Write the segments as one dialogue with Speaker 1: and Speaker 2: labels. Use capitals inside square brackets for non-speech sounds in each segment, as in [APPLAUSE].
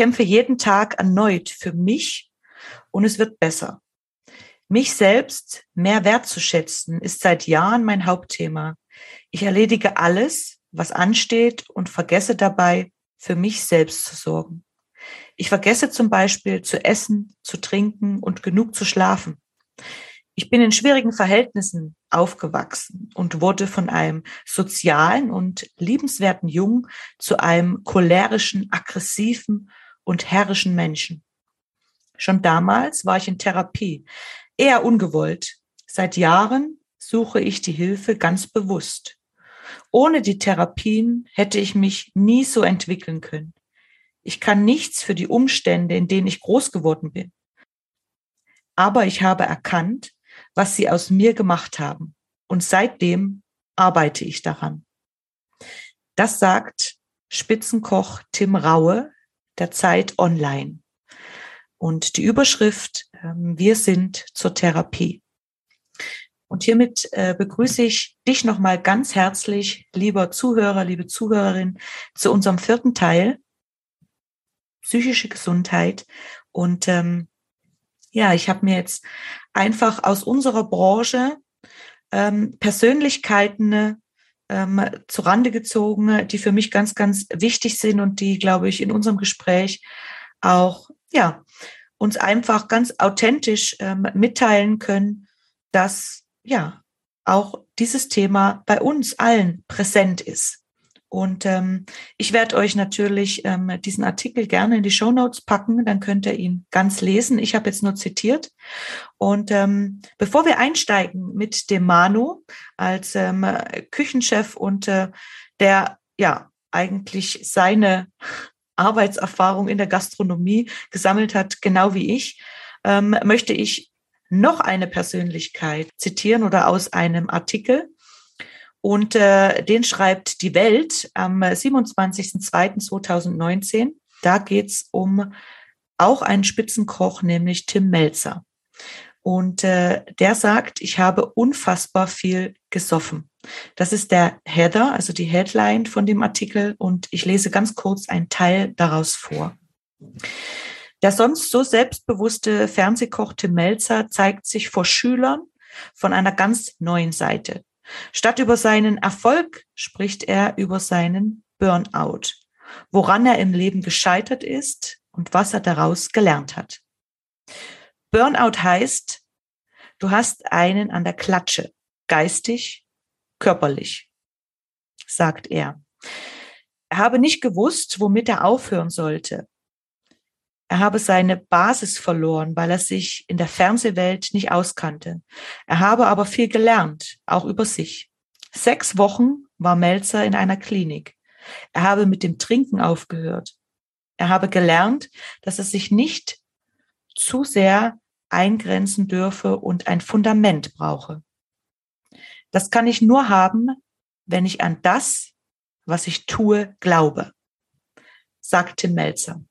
Speaker 1: Kämpfe jeden Tag erneut für mich und es wird besser. Mich selbst mehr wertzuschätzen ist seit Jahren mein Hauptthema. Ich erledige alles, was ansteht und vergesse dabei, für mich selbst zu sorgen. Ich vergesse zum Beispiel zu essen, zu trinken und genug zu schlafen. Ich bin in schwierigen Verhältnissen aufgewachsen und wurde von einem sozialen und liebenswerten Jungen zu einem cholerischen, aggressiven und herrischen Menschen. Schon damals war ich in Therapie, eher ungewollt. Seit Jahren suche ich die Hilfe ganz bewusst. Ohne die Therapien hätte ich mich nie so entwickeln können. Ich kann nichts für die Umstände, in denen ich groß geworden bin. Aber ich habe erkannt, was sie aus mir gemacht haben. Und seitdem arbeite ich daran. Das sagt Spitzenkoch Tim Raue der Zeit Online. Und die Überschrift, ähm, wir sind zur Therapie. Und hiermit äh, begrüße ich dich nochmal ganz herzlich, lieber Zuhörer, liebe Zuhörerin, zu unserem vierten Teil psychische Gesundheit. Und ähm, ja, ich habe mir jetzt einfach aus unserer Branche ähm, Persönlichkeiten ähm, zu Rande gezogen, die für mich ganz, ganz wichtig sind und die, glaube ich, in unserem Gespräch auch, ja, uns einfach ganz authentisch ähm, mitteilen können, dass, ja, auch dieses Thema bei uns allen präsent ist. Und ähm, ich werde euch natürlich ähm, diesen Artikel gerne in die Show Notes packen, dann könnt ihr ihn ganz lesen. Ich habe jetzt nur zitiert. Und ähm, bevor wir einsteigen mit dem Manu als ähm, Küchenchef und äh, der ja eigentlich seine Arbeitserfahrung in der Gastronomie gesammelt hat, genau wie ich, ähm, möchte ich noch eine Persönlichkeit zitieren oder aus einem Artikel und äh, den schreibt die Welt am 27.02.2019. Da geht's um auch einen Spitzenkoch, nämlich Tim Melzer. Und äh, der sagt, ich habe unfassbar viel gesoffen. Das ist der Header, also die Headline von dem Artikel. Und ich lese ganz kurz einen Teil daraus vor. Der sonst so selbstbewusste Fernsehkoch Tim Melzer zeigt sich vor Schülern von einer ganz neuen Seite. Statt über seinen Erfolg spricht er über seinen Burnout, woran er im Leben gescheitert ist und was er daraus gelernt hat. Burnout heißt, du hast einen an der Klatsche, geistig, körperlich, sagt er. Er habe nicht gewusst, womit er aufhören sollte. Er habe seine Basis verloren, weil er sich in der Fernsehwelt nicht auskannte. Er habe aber viel gelernt, auch über sich. Sechs Wochen war Melzer in einer Klinik. Er habe mit dem Trinken aufgehört. Er habe gelernt, dass er sich nicht zu sehr eingrenzen dürfe und ein Fundament brauche. Das kann ich nur haben, wenn ich an das, was ich tue, glaube, sagte Melzer.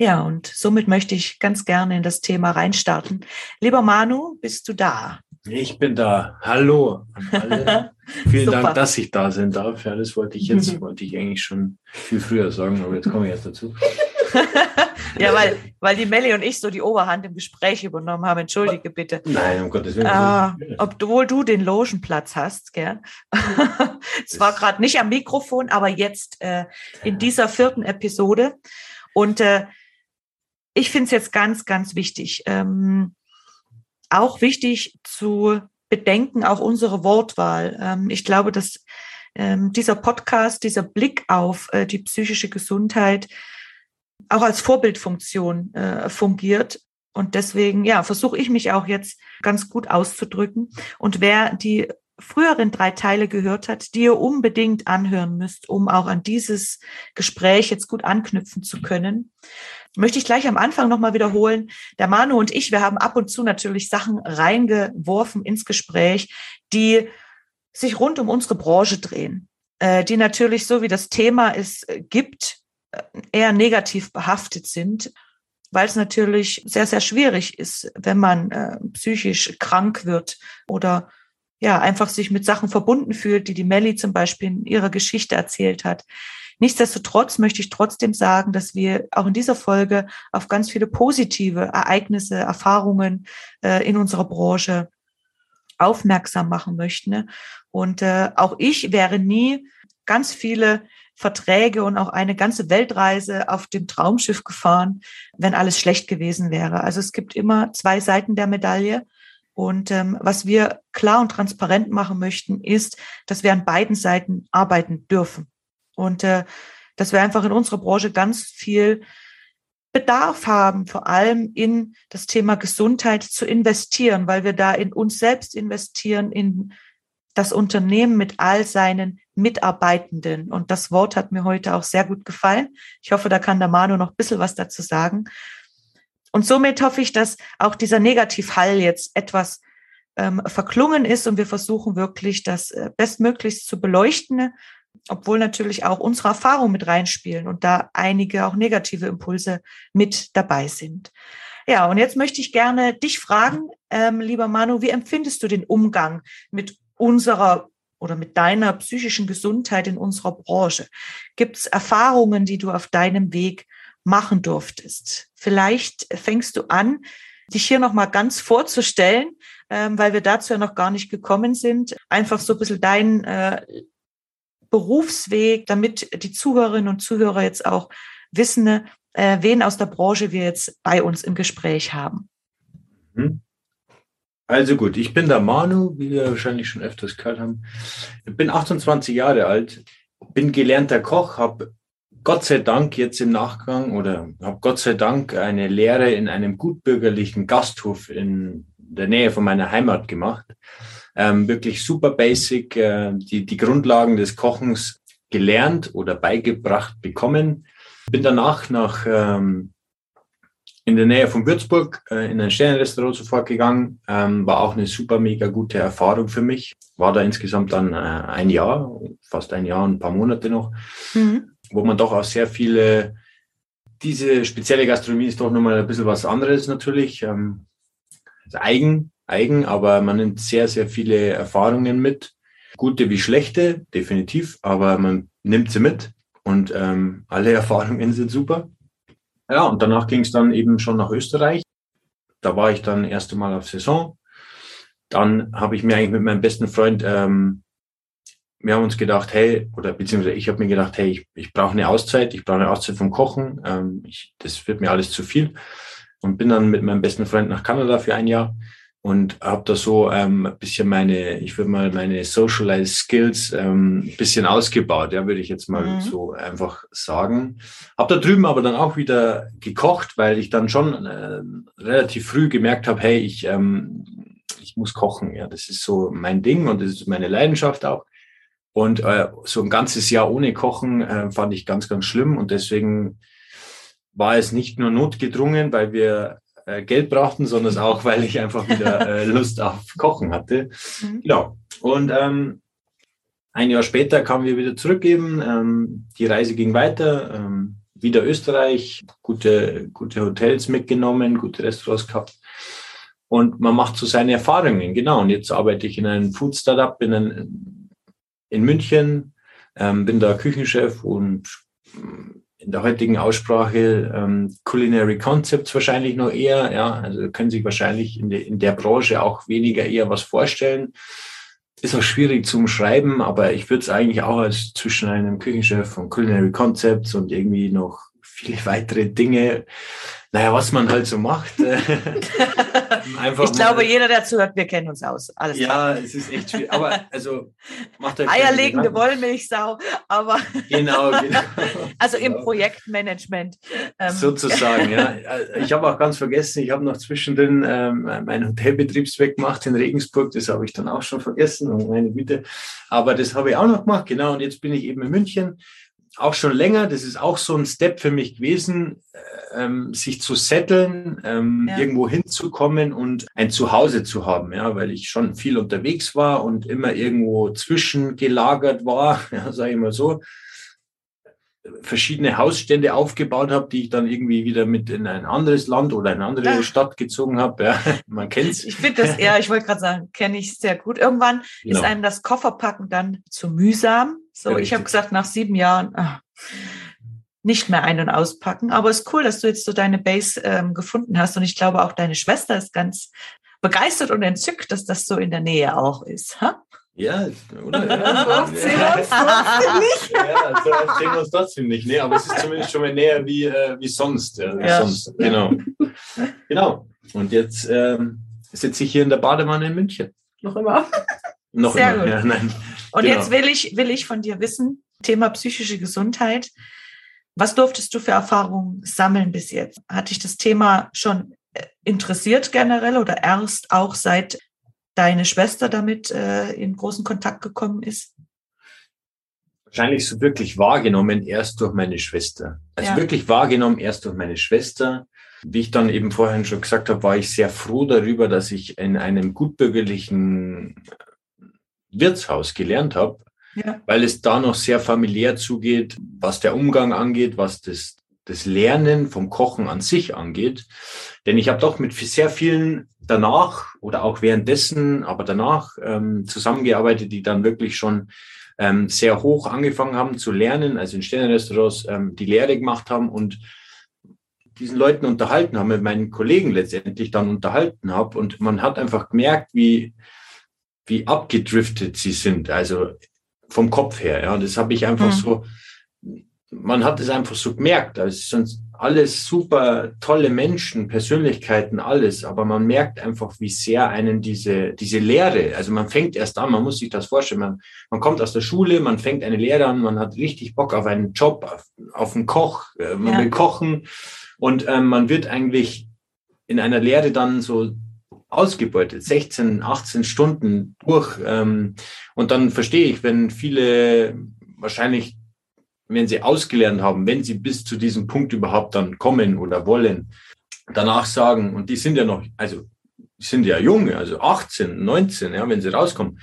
Speaker 1: Ja, und somit möchte ich ganz gerne in das Thema reinstarten. Lieber Manu, bist du da?
Speaker 2: Ich bin da. Hallo [LAUGHS] Vielen Dank, dass ich da sein darf. Ja, das wollte ich jetzt, wollte ich eigentlich schon viel früher sagen, aber jetzt komme ich erst dazu. [LAUGHS]
Speaker 1: ja, weil, weil die Melli und ich so die Oberhand im Gespräch übernommen haben. Entschuldige bitte.
Speaker 2: Nein, um Gottes Willen.
Speaker 1: Äh, obwohl du den Logenplatz hast, gell? [LAUGHS] Es war gerade nicht am Mikrofon, aber jetzt äh, in dieser vierten Episode. Und äh, ich finde es jetzt ganz, ganz wichtig. Ähm, auch wichtig zu bedenken, auch unsere Wortwahl. Ähm, ich glaube, dass ähm, dieser Podcast, dieser Blick auf äh, die psychische Gesundheit auch als Vorbildfunktion äh, fungiert. Und deswegen, ja, versuche ich mich auch jetzt ganz gut auszudrücken. Und wer die früheren drei Teile gehört hat, die ihr unbedingt anhören müsst, um auch an dieses Gespräch jetzt gut anknüpfen zu können, möchte ich gleich am Anfang nochmal wiederholen. Der Manu und ich, wir haben ab und zu natürlich Sachen reingeworfen ins Gespräch, die sich rund um unsere Branche drehen, äh, die natürlich, so wie das Thema es äh, gibt, äh, eher negativ behaftet sind, weil es natürlich sehr, sehr schwierig ist, wenn man psychisch krank wird oder ja, einfach sich mit Sachen verbunden fühlt, die die Melli zum Beispiel in ihrer Geschichte erzählt hat. Nichtsdestotrotz möchte ich trotzdem sagen, dass wir auch in dieser Folge auf ganz viele positive Ereignisse, Erfahrungen äh, in unserer Branche aufmerksam machen möchten. Ne? Und äh, auch ich wäre nie ganz viele Verträge und auch eine ganze Weltreise auf dem Traumschiff gefahren, wenn alles schlecht gewesen wäre. Also es gibt immer zwei Seiten der Medaille. Und ähm, was wir klar und transparent machen möchten, ist, dass wir an beiden Seiten arbeiten dürfen. Und äh, dass wir einfach in unserer Branche ganz viel Bedarf haben, vor allem in das Thema Gesundheit zu investieren, weil wir da in uns selbst investieren, in das Unternehmen mit all seinen Mitarbeitenden. Und das Wort hat mir heute auch sehr gut gefallen. Ich hoffe, da kann der Manu noch ein bisschen was dazu sagen. Und somit hoffe ich, dass auch dieser Negativhall jetzt etwas ähm, verklungen ist und wir versuchen wirklich, das äh, bestmöglichst zu beleuchten, obwohl natürlich auch unsere Erfahrungen mit reinspielen und da einige auch negative Impulse mit dabei sind. Ja, und jetzt möchte ich gerne dich fragen, ähm, lieber Manu, wie empfindest du den Umgang mit unserer oder mit deiner psychischen Gesundheit in unserer Branche? Gibt es Erfahrungen, die du auf deinem Weg machen durftest. Vielleicht fängst du an, dich hier nochmal ganz vorzustellen, ähm, weil wir dazu ja noch gar nicht gekommen sind. Einfach so ein bisschen deinen äh, Berufsweg, damit die Zuhörerinnen und Zuhörer jetzt auch wissen, äh, wen aus der Branche wir jetzt bei uns im Gespräch haben.
Speaker 2: Mhm. Also gut, ich bin der Manu, wie wir wahrscheinlich schon öfters gehört haben. Ich bin 28 Jahre alt, bin gelernter Koch, habe Gott sei Dank jetzt im Nachgang oder habe Gott sei Dank eine Lehre in einem gutbürgerlichen Gasthof in der Nähe von meiner Heimat gemacht. Ähm, wirklich super basic, äh, die, die Grundlagen des Kochens gelernt oder beigebracht bekommen. Bin danach nach ähm, in der Nähe von Würzburg äh, in ein Sternenrestaurant sofort gegangen. Ähm, war auch eine super mega gute Erfahrung für mich. War da insgesamt dann äh, ein Jahr, fast ein Jahr und ein paar Monate noch. Mhm wo man doch auch sehr viele, diese spezielle Gastronomie ist doch nochmal ein bisschen was anderes natürlich, ähm, eigen, eigen, aber man nimmt sehr, sehr viele Erfahrungen mit, gute wie schlechte, definitiv, aber man nimmt sie mit und ähm, alle [LAUGHS] Erfahrungen sind super. Ja, und danach ging es dann eben schon nach Österreich. Da war ich dann erst einmal auf Saison. Dann habe ich mir eigentlich mit meinem besten Freund ähm, wir haben uns gedacht, hey, oder beziehungsweise ich habe mir gedacht, hey, ich, ich brauche eine Auszeit, ich brauche eine Auszeit vom Kochen, ähm, ich, das wird mir alles zu viel. Und bin dann mit meinem besten Freund nach Kanada für ein Jahr und habe da so ähm, ein bisschen meine, ich würde mal meine Socialized Skills ähm, ein bisschen ausgebaut, ja, würde ich jetzt mal mhm. so einfach sagen. Habe da drüben aber dann auch wieder gekocht, weil ich dann schon äh, relativ früh gemerkt habe, hey, ich, ähm, ich muss kochen, ja, das ist so mein Ding und das ist meine Leidenschaft auch. Und äh, so ein ganzes Jahr ohne Kochen äh, fand ich ganz, ganz schlimm. Und deswegen war es nicht nur notgedrungen, weil wir äh, Geld brauchten, sondern auch, weil ich einfach wieder [LAUGHS] äh, Lust auf Kochen hatte. Mhm. Genau. Und ähm, ein Jahr später kamen wir wieder zurück eben. Ähm, die Reise ging weiter. Ähm, wieder Österreich, gute, gute Hotels mitgenommen, gute Restaurants gehabt. Und man macht so seine Erfahrungen, genau. Und jetzt arbeite ich in einem Food Startup, in einem in München, ähm, bin da Küchenchef und mm, in der heutigen Aussprache ähm, Culinary Concepts wahrscheinlich noch eher. Ja, also können sich wahrscheinlich in, de, in der Branche auch weniger eher was vorstellen. Ist auch schwierig zum Schreiben, aber ich würde es eigentlich auch als zwischen einem Küchenchef von Culinary Concepts und irgendwie noch viele weitere Dinge naja, was man halt so macht. [LAUGHS]
Speaker 1: Einfach ich glaube, jeder, der zuhört, wir kennen uns aus.
Speaker 2: Alles ja, klar. es ist echt schwierig. Aber also
Speaker 1: macht euch Eierlegende Wollmilchsau, aber
Speaker 2: genau, [LAUGHS] genau.
Speaker 1: also im genau. Projektmanagement.
Speaker 2: Ähm. Sozusagen, ja. Ich habe auch ganz vergessen, ich habe noch zwischendrin ähm, meinen Hotelbetriebszweck gemacht in Regensburg. Das habe ich dann auch schon vergessen. Und meine Güte. Aber das habe ich auch noch gemacht. Genau. Und jetzt bin ich eben in München auch schon länger, das ist auch so ein Step für mich gewesen, ähm, sich zu setteln, ähm, ja. irgendwo hinzukommen und ein Zuhause zu haben, ja, weil ich schon viel unterwegs war und immer irgendwo zwischengelagert war, [LAUGHS] ja, sage ich mal so verschiedene Hausstände aufgebaut habe, die ich dann irgendwie wieder mit in ein anderes Land oder eine andere ja. Stadt gezogen habe. Ja, [LAUGHS] man kennt's.
Speaker 1: Ich finde das, ja, ich wollte gerade sagen, kenne ich sehr gut. Irgendwann genau. ist einem das Kofferpacken dann zu mühsam. So, ja, ich habe gesagt, nach sieben Jahren ach, nicht mehr ein- und auspacken. Aber es ist cool, dass du jetzt so deine Base ähm, gefunden hast. Und ich glaube, auch deine Schwester ist ganz begeistert und entzückt, dass das so in der Nähe auch ist. Ha?
Speaker 2: Ja, oder? Ja, so sehen wir uns trotzdem nicht. Ja, so oft sehen wir uns trotzdem nicht. Nee, aber es ist zumindest schon mal näher wie, äh, wie sonst. Ja, ja. sonst. Genau. genau. Und jetzt ähm, sitze ich hier in der Badewanne in München.
Speaker 1: Noch immer.
Speaker 2: Noch Sehr immer. Gut. Ja, nein.
Speaker 1: Und genau. jetzt will ich, will ich von dir wissen, Thema psychische Gesundheit. Was durftest du für Erfahrungen sammeln bis jetzt? Hat dich das Thema schon äh, interessiert generell oder erst auch seit deine Schwester damit äh, in großen Kontakt gekommen ist?
Speaker 2: Wahrscheinlich so wirklich wahrgenommen erst durch meine Schwester. Also ja. wirklich wahrgenommen erst durch meine Schwester. Wie ich dann eben vorhin schon gesagt habe, war ich sehr froh darüber, dass ich in einem gutbürgerlichen Wirtshaus gelernt habe, ja. weil es da noch sehr familiär zugeht, was der Umgang angeht, was das, das Lernen vom Kochen an sich angeht. Denn ich habe doch mit sehr vielen danach oder auch währenddessen, aber danach ähm, zusammengearbeitet, die dann wirklich schon ähm, sehr hoch angefangen haben zu lernen, also in Sternenrestaurants ähm, die Lehre gemacht haben und diesen Leuten unterhalten haben, mit meinen Kollegen letztendlich dann unterhalten habe. Und man hat einfach gemerkt, wie, wie abgedriftet sie sind, also vom Kopf her. Ja, das habe ich einfach mhm. so, man hat es einfach so gemerkt. Also sonst alles super tolle Menschen, Persönlichkeiten, alles, aber man merkt einfach, wie sehr einen diese, diese Lehre, also man fängt erst an, man muss sich das vorstellen, man, man kommt aus der Schule, man fängt eine Lehre an, man hat richtig Bock auf einen Job, auf, auf einen Koch, äh, man ja. will kochen und ähm, man wird eigentlich in einer Lehre dann so ausgebeutet, 16, 18 Stunden durch. Ähm, und dann verstehe ich, wenn viele wahrscheinlich wenn sie ausgelernt haben, wenn sie bis zu diesem Punkt überhaupt dann kommen oder wollen, danach sagen, und die sind ja noch, also sind ja jung, also 18, 19, ja, wenn sie rauskommen.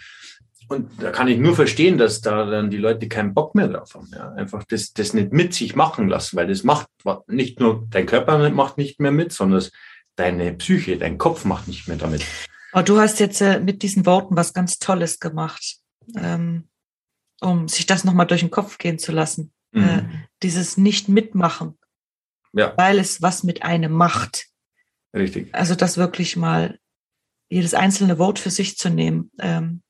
Speaker 2: Und da kann ich nur verstehen, dass da dann die Leute keinen Bock mehr drauf haben. Ja. Einfach das, das nicht mit sich machen lassen, weil das macht nicht nur dein Körper macht nicht mehr mit, sondern deine Psyche, dein Kopf macht nicht mehr damit.
Speaker 1: Aber du hast jetzt äh, mit diesen Worten was ganz Tolles gemacht, ähm, um sich das nochmal durch den Kopf gehen zu lassen. Äh, mhm. Äh, dieses Nicht-Mitmachen. Ja. Weil es was mit einem macht.
Speaker 2: Richtig.
Speaker 1: Also das wirklich mal jedes einzelne Wort für sich zu nehmen. Ähm,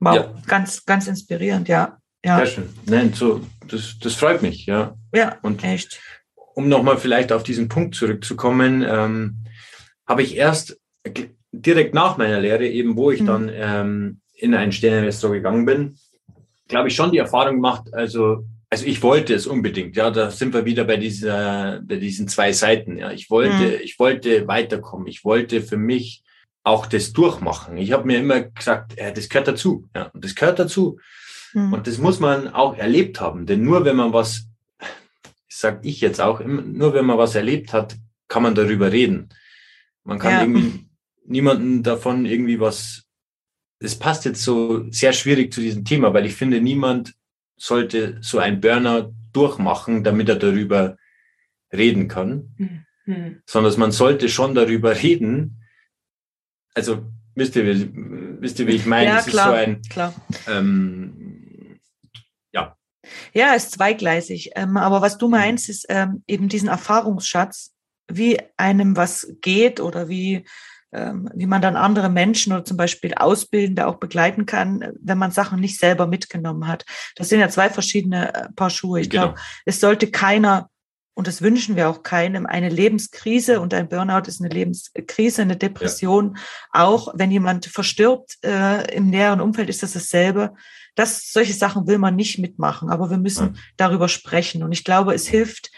Speaker 1: wow, ja. ganz, ganz inspirierend, ja. ja.
Speaker 2: Sehr schön. Nein, so, das, das freut mich, ja.
Speaker 1: Ja, Und echt.
Speaker 2: Um nochmal vielleicht auf diesen Punkt zurückzukommen, ähm, habe ich erst direkt nach meiner Lehre, eben wo ich mhm. dann ähm, in ein Sternenrestaurant gegangen bin, glaube ich, schon die Erfahrung gemacht, also also ich wollte es unbedingt, ja, da sind wir wieder bei dieser, bei diesen zwei Seiten. Ja, ich wollte, mhm. ich wollte weiterkommen. Ich wollte für mich auch das durchmachen. Ich habe mir immer gesagt, ja, das gehört dazu, ja, und das gehört dazu. Mhm. Und das muss man auch erlebt haben, denn nur wenn man was, sag ich jetzt auch, nur wenn man was erlebt hat, kann man darüber reden. Man kann ja. irgendwie niemanden davon irgendwie was. Das passt jetzt so sehr schwierig zu diesem Thema, weil ich finde, niemand sollte so ein Burner durchmachen, damit er darüber reden kann, mhm. sondern man sollte schon darüber reden. Also wisst ihr, wisst ihr wie ich meine?
Speaker 1: Ja, es klar, ist so ein, klar. Ähm,
Speaker 2: ja.
Speaker 1: Ja, ist zweigleisig. Ähm, aber was du meinst, ist ähm, eben diesen Erfahrungsschatz, wie einem was geht oder wie wie man dann andere Menschen oder zum Beispiel Ausbildende auch begleiten kann, wenn man Sachen nicht selber mitgenommen hat. Das sind ja zwei verschiedene äh, Paar Schuhe. Ich genau. glaube, es sollte keiner und das wünschen wir auch keinem, eine Lebenskrise und ein Burnout ist eine Lebenskrise, eine Depression. Ja. Auch wenn jemand verstirbt äh, im näheren Umfeld, ist das dasselbe. Das, solche Sachen will man nicht mitmachen, aber wir müssen ja. darüber sprechen. Und ich glaube, es hilft,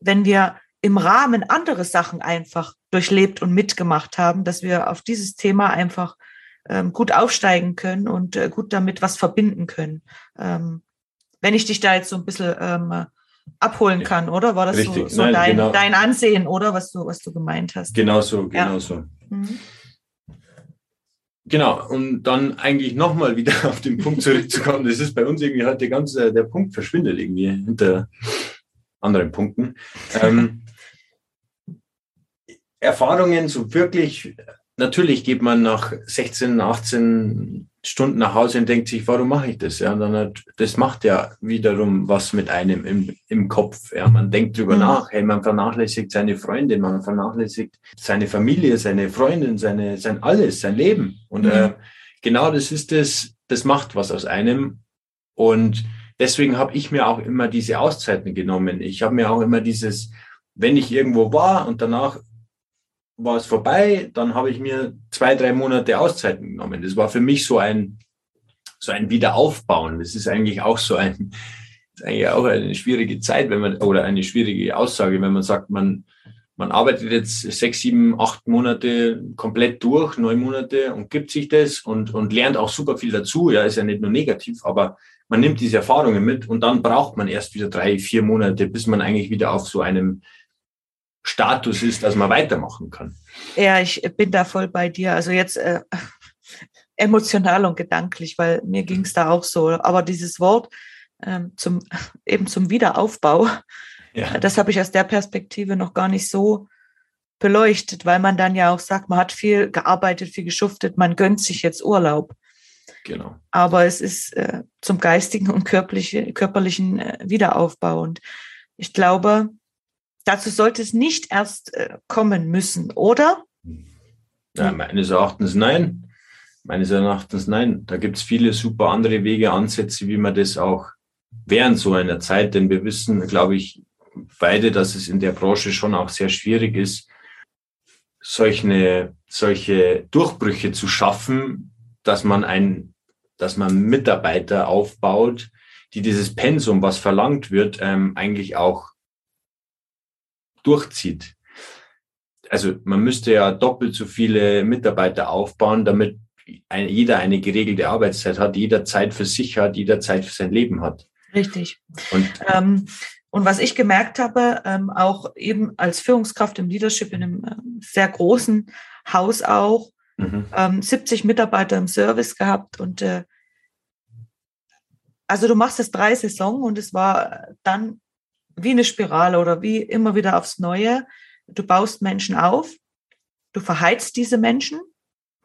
Speaker 1: wenn wir im Rahmen andere Sachen einfach durchlebt und mitgemacht haben, dass wir auf dieses Thema einfach ähm, gut aufsteigen können und äh, gut damit was verbinden können. Ähm, wenn ich dich da jetzt so ein bisschen ähm, abholen kann, oder? War das Richtig. so, so Nein, dein, genau. dein Ansehen, oder was du, was du gemeint hast?
Speaker 2: Genau so, genau ja. so. Mhm. Genau, und dann eigentlich nochmal wieder [LAUGHS] auf den Punkt zurückzukommen. Das ist bei uns irgendwie halt der ganze, der Punkt verschwindet irgendwie hinter anderen Punkten. Ähm, Erfahrungen so wirklich natürlich geht man nach 16, 18 Stunden nach Hause und denkt sich, warum mache ich das? Ja, dann hat, das macht ja wiederum was mit einem im, im Kopf. Ja, man denkt drüber mhm. nach, hey, man vernachlässigt seine Freundin, man vernachlässigt seine Familie, seine Freundin, seine, sein alles, sein Leben. Und mhm. äh, genau das ist das, das macht was aus einem. Und deswegen habe ich mir auch immer diese Auszeiten genommen. Ich habe mir auch immer dieses, wenn ich irgendwo war und danach war es vorbei, dann habe ich mir zwei, drei Monate Auszeiten genommen. Das war für mich so ein, so ein Wiederaufbauen. Das ist eigentlich auch so ein, ist eigentlich auch eine schwierige Zeit, wenn man, oder eine schwierige Aussage, wenn man sagt, man, man arbeitet jetzt sechs, sieben, acht Monate komplett durch, neun Monate und gibt sich das und, und lernt auch super viel dazu. Ja, ist ja nicht nur negativ, aber man nimmt diese Erfahrungen mit und dann braucht man erst wieder drei, vier Monate, bis man eigentlich wieder auf so einem Status ist, dass man weitermachen kann.
Speaker 1: Ja, ich bin da voll bei dir. Also jetzt äh, [LAUGHS] emotional und gedanklich, weil mir ging es da auch so. Aber dieses Wort ähm, zum [LAUGHS] eben zum Wiederaufbau, ja. das habe ich aus der Perspektive noch gar nicht so beleuchtet, weil man dann ja auch sagt, man hat viel gearbeitet, viel geschuftet, man gönnt sich jetzt Urlaub. Genau. Aber es ist äh, zum geistigen und körperlichen, körperlichen äh, Wiederaufbau. Und ich glaube, Dazu sollte es nicht erst äh, kommen müssen, oder?
Speaker 2: Ja, meines Erachtens nein. Meines Erachtens nein. Da gibt es viele super andere Wege, Ansätze, wie man das auch während so einer Zeit, denn wir wissen, glaube ich, beide, dass es in der Branche schon auch sehr schwierig ist, solche, solche Durchbrüche zu schaffen, dass man ein, dass man Mitarbeiter aufbaut, die dieses Pensum, was verlangt wird, ähm, eigentlich auch durchzieht. Also man müsste ja doppelt so viele Mitarbeiter aufbauen, damit ein, jeder eine geregelte Arbeitszeit hat, jeder Zeit für sich hat, jeder Zeit für sein Leben hat.
Speaker 1: Richtig. Und, ähm, und was ich gemerkt habe, ähm, auch eben als Führungskraft im Leadership in einem ähm, sehr großen Haus auch, mhm. ähm, 70 Mitarbeiter im Service gehabt und äh, also du machst es drei Saisons und es war dann wie eine Spirale oder wie immer wieder aufs Neue. Du baust Menschen auf, du verheizt diese Menschen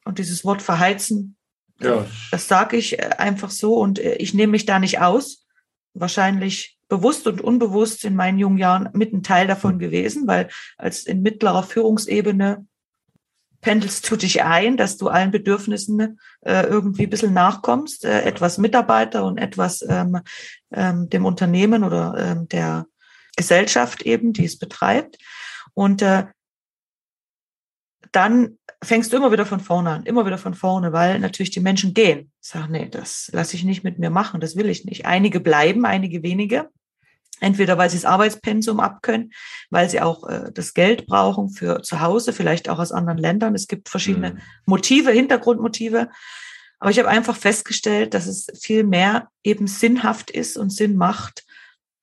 Speaker 1: und dieses Wort verheizen, ja. das sage ich äh, einfach so und äh, ich nehme mich da nicht aus. Wahrscheinlich bewusst und unbewusst in meinen jungen Jahren mit ein Teil davon gewesen, weil als in mittlerer Führungsebene pendelst du dich ein, dass du allen Bedürfnissen äh, irgendwie ein bisschen nachkommst, äh, etwas Mitarbeiter und etwas ähm, ähm, dem Unternehmen oder ähm, der Gesellschaft eben, die es betreibt. Und äh, dann fängst du immer wieder von vorne an, immer wieder von vorne, weil natürlich die Menschen gehen. Sag, nee, das lasse ich nicht mit mir machen, das will ich nicht. Einige bleiben, einige wenige. Entweder weil sie das Arbeitspensum abkönnen, weil sie auch äh, das Geld brauchen für zu Hause, vielleicht auch aus anderen Ländern. Es gibt verschiedene mhm. Motive, Hintergrundmotive. Aber ich habe einfach festgestellt, dass es viel mehr eben sinnhaft ist und Sinn macht,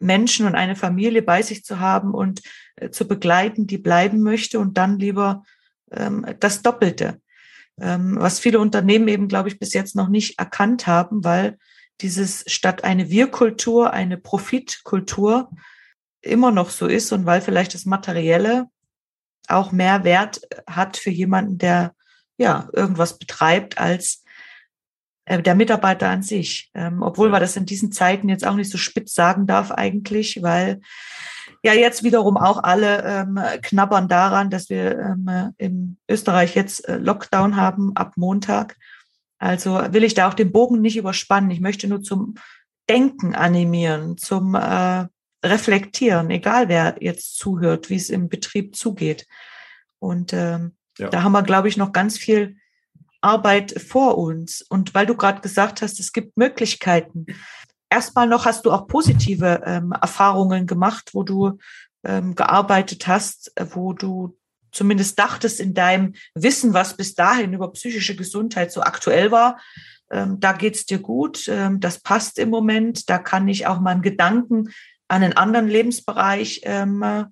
Speaker 1: Menschen und eine Familie bei sich zu haben und äh, zu begleiten, die bleiben möchte und dann lieber ähm, das Doppelte. Ähm, was viele Unternehmen eben, glaube ich, bis jetzt noch nicht erkannt haben, weil dieses statt eine Wir-Kultur, eine Profitkultur immer noch so ist und weil vielleicht das Materielle auch mehr Wert hat für jemanden, der ja irgendwas betreibt, als der Mitarbeiter an sich. Ähm, obwohl man das in diesen Zeiten jetzt auch nicht so spitz sagen darf eigentlich, weil ja jetzt wiederum auch alle ähm, knabbern daran, dass wir ähm, in Österreich jetzt äh, Lockdown haben ab Montag. Also will ich da auch den Bogen nicht überspannen. Ich möchte nur zum Denken animieren, zum äh, reflektieren, egal wer jetzt zuhört, wie es im Betrieb zugeht. Und ähm, ja. da haben wir, glaube ich, noch ganz viel Arbeit vor uns. Und weil du gerade gesagt hast, es gibt Möglichkeiten. Erstmal noch hast du auch positive ähm, Erfahrungen gemacht, wo du ähm, gearbeitet hast, wo du zumindest dachtest in deinem Wissen, was bis dahin über psychische Gesundheit so aktuell war, ähm, da geht's dir gut, ähm, das passt im Moment, da kann ich auch meinen Gedanken an einen anderen Lebensbereich ähm,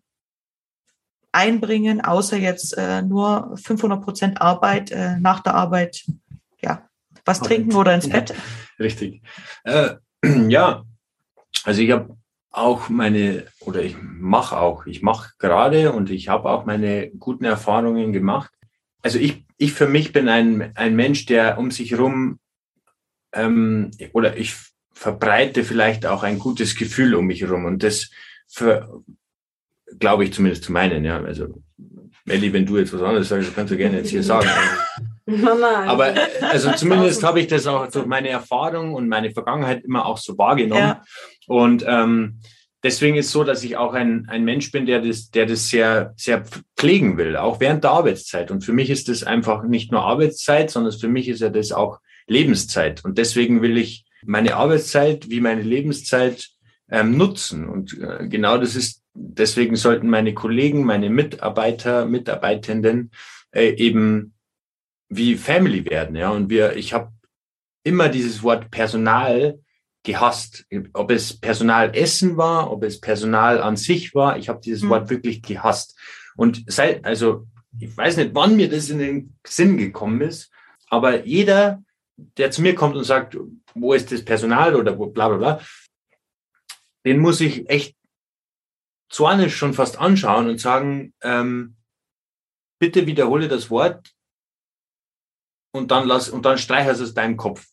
Speaker 1: einbringen, außer jetzt äh, nur 500 Prozent Arbeit äh, nach der Arbeit, ja, was Arbeit. trinken oder ins Bett.
Speaker 2: richtig. Äh, [CLEARS THROAT] ja, also ich habe auch meine, oder ich mache auch, ich mache gerade und ich habe auch meine guten Erfahrungen gemacht. Also ich, ich für mich bin ein, ein Mensch, der um sich herum, ähm, oder ich verbreite vielleicht auch ein gutes Gefühl um mich herum. Und das für, glaube ich zumindest zu meinen, ja. Also, Melli, wenn du jetzt was anderes sagst, kannst du gerne jetzt hier sagen. [LAUGHS] Mama. Aber also zumindest habe ich das auch durch meine Erfahrung und meine Vergangenheit immer auch so wahrgenommen. Ja. Und ähm, deswegen ist es so, dass ich auch ein, ein Mensch bin, der das, der das sehr, sehr pflegen will, auch während der Arbeitszeit. Und für mich ist das einfach nicht nur Arbeitszeit, sondern für mich ist ja das auch Lebenszeit. Und deswegen will ich meine Arbeitszeit wie meine Lebenszeit ähm, nutzen. Und äh, genau das ist, deswegen sollten meine Kollegen, meine Mitarbeiter, Mitarbeitenden äh, eben wie Family werden. Ja, und wir, ich habe immer dieses Wort Personal gehasst. Ob es Personalessen war, ob es Personal an sich war, ich habe dieses mhm. Wort wirklich gehasst. Und seit, also ich weiß nicht, wann mir das in den Sinn gekommen ist, aber jeder, der zu mir kommt und sagt, wo ist das Personal oder wo, bla bla bla, den muss ich echt zornisch schon fast anschauen und sagen, ähm, bitte wiederhole das Wort und dann lass und dann streich es aus deinem Kopf.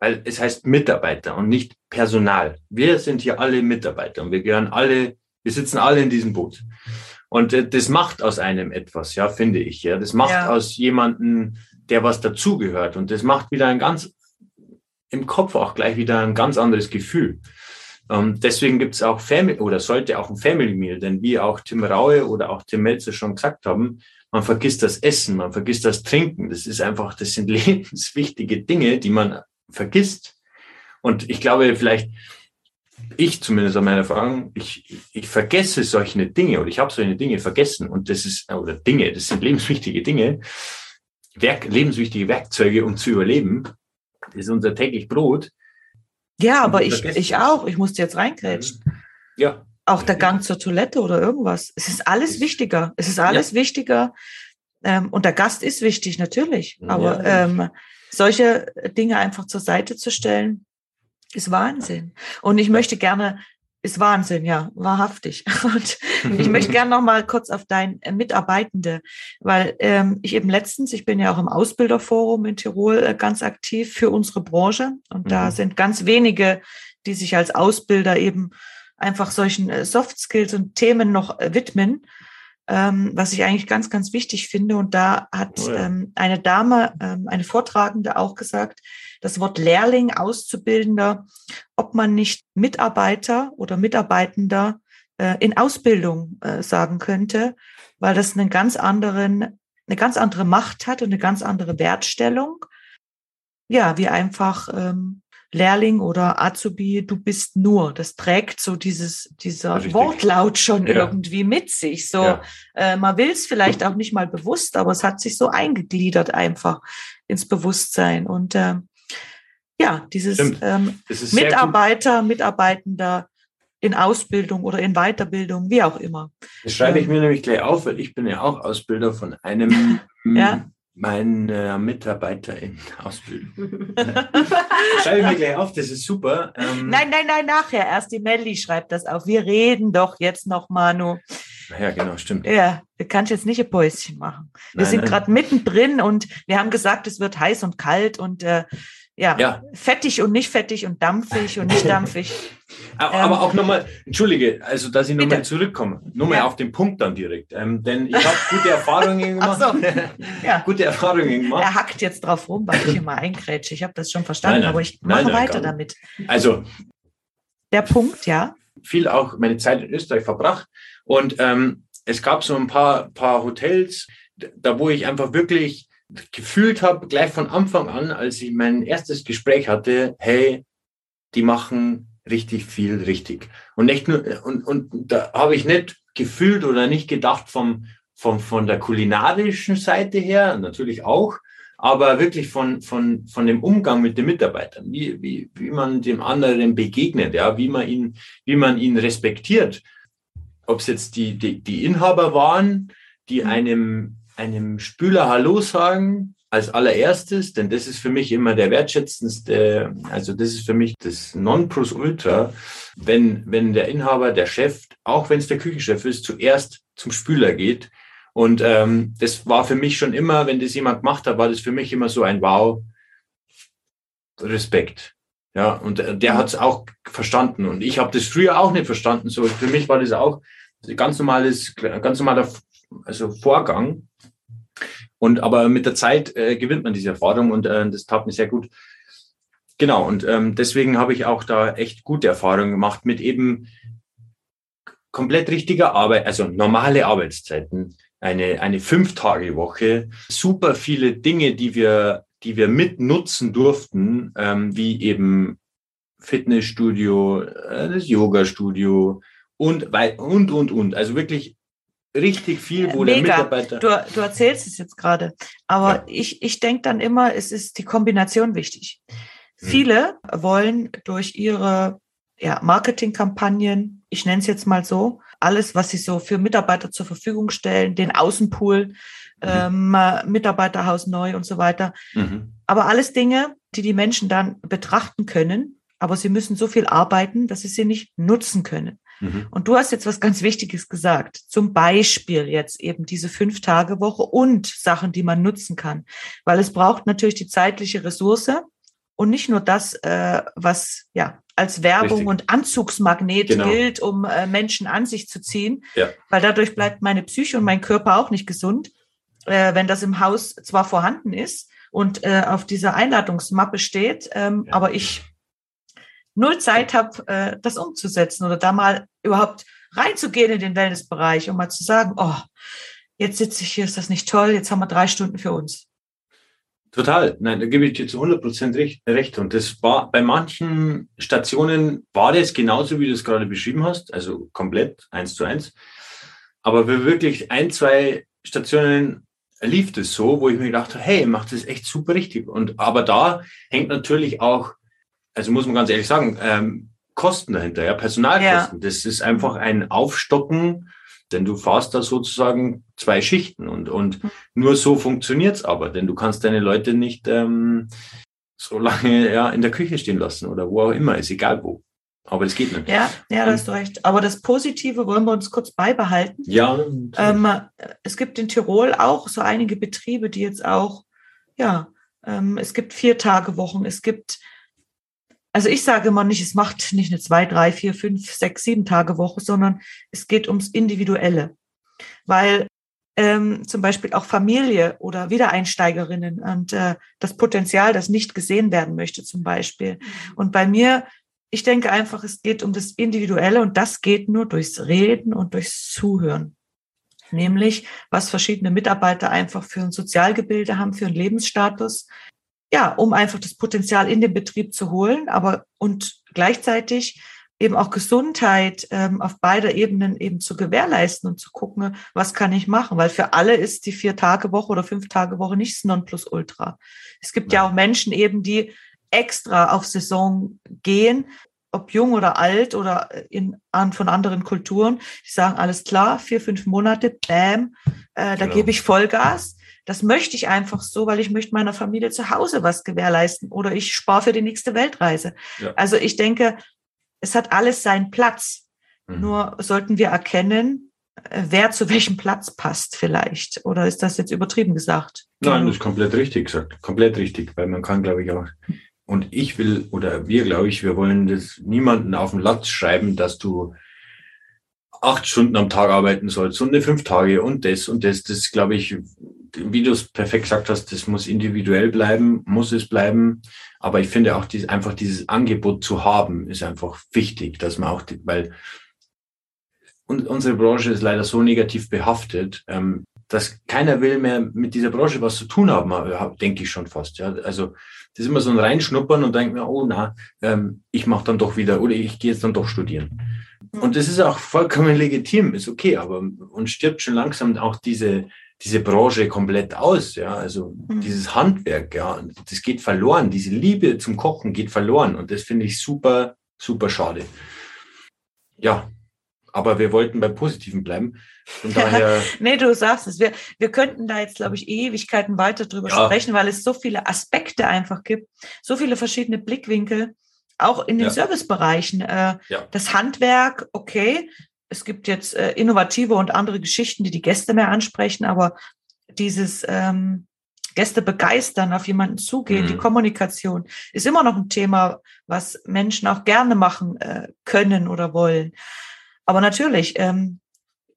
Speaker 2: Weil es heißt Mitarbeiter und nicht Personal. Wir sind hier alle Mitarbeiter und wir gehören alle, wir sitzen alle in diesem Boot. Und äh, das macht aus einem etwas, ja, finde ich. Ja, das macht ja. aus jemanden, der was dazugehört. Und das macht wieder ein ganz im Kopf auch gleich wieder ein ganz anderes Gefühl. Ähm, deswegen gibt es auch Family oder sollte auch ein Family Meal, denn wie auch Tim Raue oder auch Tim Melzer schon gesagt haben, man vergisst das Essen, man vergisst das Trinken. Das ist einfach, das sind [LAUGHS] lebenswichtige Dinge, die man vergisst. Und ich glaube, vielleicht, ich zumindest an meiner Erfahrung, ich, ich vergesse solche Dinge oder ich habe solche Dinge vergessen und das ist, oder Dinge, das sind lebenswichtige Dinge, Werk, lebenswichtige Werkzeuge, um zu überleben. Das ist unser täglich Brot.
Speaker 1: Ja, aber ich, ich auch. Ich musste jetzt reingrätschen.
Speaker 2: Ja.
Speaker 1: Auch der Gang zur Toilette oder irgendwas. Es ist alles wichtiger. Es ist alles ja. wichtiger. Ähm, und der Gast ist wichtig, natürlich. Aber ja. ähm, solche Dinge einfach zur Seite zu stellen, ist Wahnsinn. Und ich möchte gerne, ist Wahnsinn, ja, wahrhaftig. [LAUGHS] Und ich möchte gerne noch mal kurz auf dein äh, Mitarbeitende, weil ähm, ich eben letztens, ich bin ja auch im Ausbilderforum in Tirol äh, ganz aktiv für unsere Branche und mhm. da sind ganz wenige, die sich als Ausbilder eben einfach solchen äh, Soft Skills und Themen noch äh, widmen ähm, was ich eigentlich ganz, ganz wichtig finde. Und da hat oh ja. ähm, eine Dame, ähm, eine Vortragende auch gesagt, das Wort Lehrling, Auszubildender, ob man nicht Mitarbeiter oder Mitarbeitender äh, in Ausbildung äh, sagen könnte, weil das einen ganz anderen, eine ganz andere Macht hat und eine ganz andere Wertstellung. Ja, wie einfach ähm, Lehrling oder Azubi, du bist nur. Das trägt so dieses, dieser Richtig. Wortlaut schon ja. irgendwie mit sich. So, ja. äh, man will es vielleicht auch nicht mal bewusst, aber es hat sich so eingegliedert einfach ins Bewusstsein. Und äh, ja, dieses ähm, Mitarbeiter, Mitarbeitender in Ausbildung oder in Weiterbildung, wie auch immer.
Speaker 2: Das schreibe ich ähm, mir nämlich gleich auf, weil ich bin ja auch Ausbilder von einem [LAUGHS] ja mein Mitarbeiter in Ausbildung. [LAUGHS] Schreibe ich mir gleich auf, das ist super.
Speaker 1: Ähm, nein, nein, nein, nachher. Erst die Melli schreibt das auf. Wir reden doch jetzt noch, Manu.
Speaker 2: Ja, genau, stimmt.
Speaker 1: Ja, du kannst jetzt nicht ein Päuschen machen. Wir nein, sind gerade mittendrin und wir haben gesagt, es wird heiß und kalt und äh, ja, ja, fettig und nicht fettig und dampfig und nicht dampfig. [LAUGHS]
Speaker 2: aber, ähm, aber auch nochmal, entschuldige, also dass ich nochmal zurückkomme, nur mal ja. auf den Punkt dann direkt. Ähm, denn ich habe gute Erfahrungen [LAUGHS] gemacht. Ach so. ja. gute Erfahrungen gemacht.
Speaker 1: Er hackt jetzt drauf rum, weil ich immer eingrätsche. Ich habe das schon verstanden, nein, nein. aber ich mache nein, weiter damit.
Speaker 2: Also.
Speaker 1: Der Punkt, ja.
Speaker 2: viel auch meine Zeit in Österreich verbracht und ähm, es gab so ein paar, paar Hotels, da wo ich einfach wirklich gefühlt habe, gleich von Anfang an, als ich mein erstes Gespräch hatte, hey, die machen richtig viel richtig. Und nicht nur, und, und da habe ich nicht gefühlt oder nicht gedacht vom, vom, von der kulinarischen Seite her, natürlich auch, aber wirklich von, von, von dem Umgang mit den Mitarbeitern, wie, wie, wie man dem anderen begegnet, ja, wie man ihn, wie man ihn respektiert. Ob es jetzt die, die, die Inhaber waren, die mhm. einem, einem Spüler Hallo sagen, als allererstes, denn das ist für mich immer der wertschätzendste, also das ist für mich das Nonplusultra, wenn, wenn der Inhaber, der Chef, auch wenn es der Küchenchef ist, zuerst zum Spüler geht. Und ähm, das war für mich schon immer, wenn das jemand gemacht hat, war das für mich immer so ein Wow, Respekt. Ja, und äh, der hat es auch verstanden. Und ich habe das früher auch nicht verstanden. So, für mich war das auch ganz normales, ganz normaler also Vorgang. Und aber mit der Zeit äh, gewinnt man diese Erfahrung und äh, das tat mir sehr gut. Genau, und ähm, deswegen habe ich auch da echt gute Erfahrungen gemacht mit eben komplett richtiger Arbeit, also normale Arbeitszeiten, eine, eine Fünf-Tage-Woche, super viele Dinge, die wir, die wir mitnutzen durften, ähm, wie eben Fitnessstudio, äh, das Yoga-Studio und, und, und, und. Also wirklich richtig viel, wo Mega. der Mitarbeiter.
Speaker 1: Du, du erzählst es jetzt gerade. Aber ja. ich, ich denke dann immer, es ist die Kombination wichtig. Hm. Viele wollen durch ihre ja, Marketingkampagnen, ich nenne es jetzt mal so, alles, was sie so für Mitarbeiter zur Verfügung stellen, den Außenpool, mhm. ähm, Mitarbeiterhaus neu und so weiter. Mhm. Aber alles Dinge, die die Menschen dann betrachten können, aber sie müssen so viel arbeiten, dass sie sie nicht nutzen können. Mhm. Und du hast jetzt was ganz Wichtiges gesagt. Zum Beispiel jetzt eben diese Fünf-Tage-Woche und Sachen, die man nutzen kann. Weil es braucht natürlich die zeitliche Ressource und nicht nur das, äh, was ja als Werbung Richtig. und Anzugsmagnet genau. gilt, um äh, Menschen an sich zu ziehen. Ja. Weil dadurch bleibt meine Psyche und mein Körper auch nicht gesund, äh, wenn das im Haus zwar vorhanden ist und äh, auf dieser Einladungsmappe steht, ähm, ja. aber ich null Zeit habe, äh, das umzusetzen oder da mal überhaupt reinzugehen in den Wellnessbereich, um mal zu sagen, oh, jetzt sitze ich hier, ist das nicht toll, jetzt haben wir drei Stunden für uns.
Speaker 2: Total, nein, da gebe ich dir zu 100 Prozent recht. Und das war bei manchen Stationen war das genauso, wie du es gerade beschrieben hast, also komplett eins zu eins. Aber für wirklich ein, zwei Stationen lief das so, wo ich mir gedacht habe, hey, macht das echt super richtig. Und aber da hängt natürlich auch also muss man ganz ehrlich sagen, ähm, Kosten dahinter, ja, Personalkosten. Ja. Das ist einfach ein Aufstocken, denn du fahrst da sozusagen zwei Schichten und, und mhm. nur so funktioniert's aber, denn du kannst deine Leute nicht ähm, so lange ja, in der Küche stehen lassen oder wo auch immer, ist egal wo. Aber das geht nicht.
Speaker 1: Ja, ja, da hast du recht. Aber das Positive wollen wir uns kurz beibehalten.
Speaker 2: Ja.
Speaker 1: Ähm, es gibt in Tirol auch so einige Betriebe, die jetzt auch, ja, ähm, es gibt vier Tage Wochen, es gibt also ich sage immer nicht, es macht nicht eine zwei, drei, vier, fünf, sechs, sieben Tage Woche, sondern es geht ums Individuelle. Weil ähm, zum Beispiel auch Familie oder Wiedereinsteigerinnen und äh, das Potenzial, das nicht gesehen werden möchte zum Beispiel. Mhm. Und bei mir, ich denke einfach, es geht um das Individuelle und das geht nur durchs Reden und durchs Zuhören. Nämlich, was verschiedene Mitarbeiter einfach für ein Sozialgebilde haben, für einen Lebensstatus, ja, um einfach das Potenzial in den Betrieb zu holen, aber und gleichzeitig eben auch Gesundheit ähm, auf beider Ebenen eben zu gewährleisten und zu gucken, was kann ich machen, weil für alle ist die vier Tage Woche oder fünf Tage Woche nicht das Nonplusultra. Es gibt ja. ja auch Menschen eben, die extra auf Saison gehen, ob jung oder alt oder in, an, von anderen Kulturen, die sagen, alles klar, vier, fünf Monate, bam, äh, da genau. gebe ich Vollgas. Das möchte ich einfach so, weil ich möchte meiner Familie zu Hause was gewährleisten oder ich spare für die nächste Weltreise. Ja. Also ich denke, es hat alles seinen Platz. Mhm. Nur sollten wir erkennen, äh, wer zu welchem Platz passt vielleicht. Oder ist das jetzt übertrieben gesagt?
Speaker 2: Nein, das ist komplett richtig gesagt. Komplett richtig, weil man kann, glaube ich, auch. Und ich will, oder wir, glaube ich, wir wollen das niemanden auf den Latz schreiben, dass du acht Stunden am Tag arbeiten sollst und eine fünf Tage und das und das. Das, glaube ich, wie du es perfekt gesagt hast, das muss individuell bleiben, muss es bleiben. Aber ich finde auch dies, einfach dieses Angebot zu haben, ist einfach wichtig, dass man auch, die, weil und unsere Branche ist leider so negativ behaftet, ähm, dass keiner will mehr mit dieser Branche was zu tun haben, denke ich schon fast. Ja. Also das ist immer so ein Reinschnuppern und denkt mir, oh na, ähm, ich mache dann doch wieder oder ich gehe jetzt dann doch studieren. Und das ist auch vollkommen legitim, ist okay, aber uns stirbt schon langsam auch diese, diese Branche komplett aus, ja, also mhm. dieses Handwerk, ja, das geht verloren, diese Liebe zum Kochen geht verloren und das finde ich super, super schade. Ja, aber wir wollten beim Positiven bleiben. Von daher. [LAUGHS]
Speaker 1: nee, du sagst es. Wir, wir könnten da jetzt, glaube ich, Ewigkeiten weiter drüber ja. sprechen, weil es so viele Aspekte einfach gibt, so viele verschiedene Blickwinkel, auch in den ja. Servicebereichen. Äh, ja. Das Handwerk, okay. Es gibt jetzt äh, innovative und andere Geschichten, die die Gäste mehr ansprechen, aber dieses ähm, Gäste begeistern, auf jemanden zugehen, mhm. die Kommunikation ist immer noch ein Thema, was Menschen auch gerne machen äh, können oder wollen. Aber natürlich, ähm,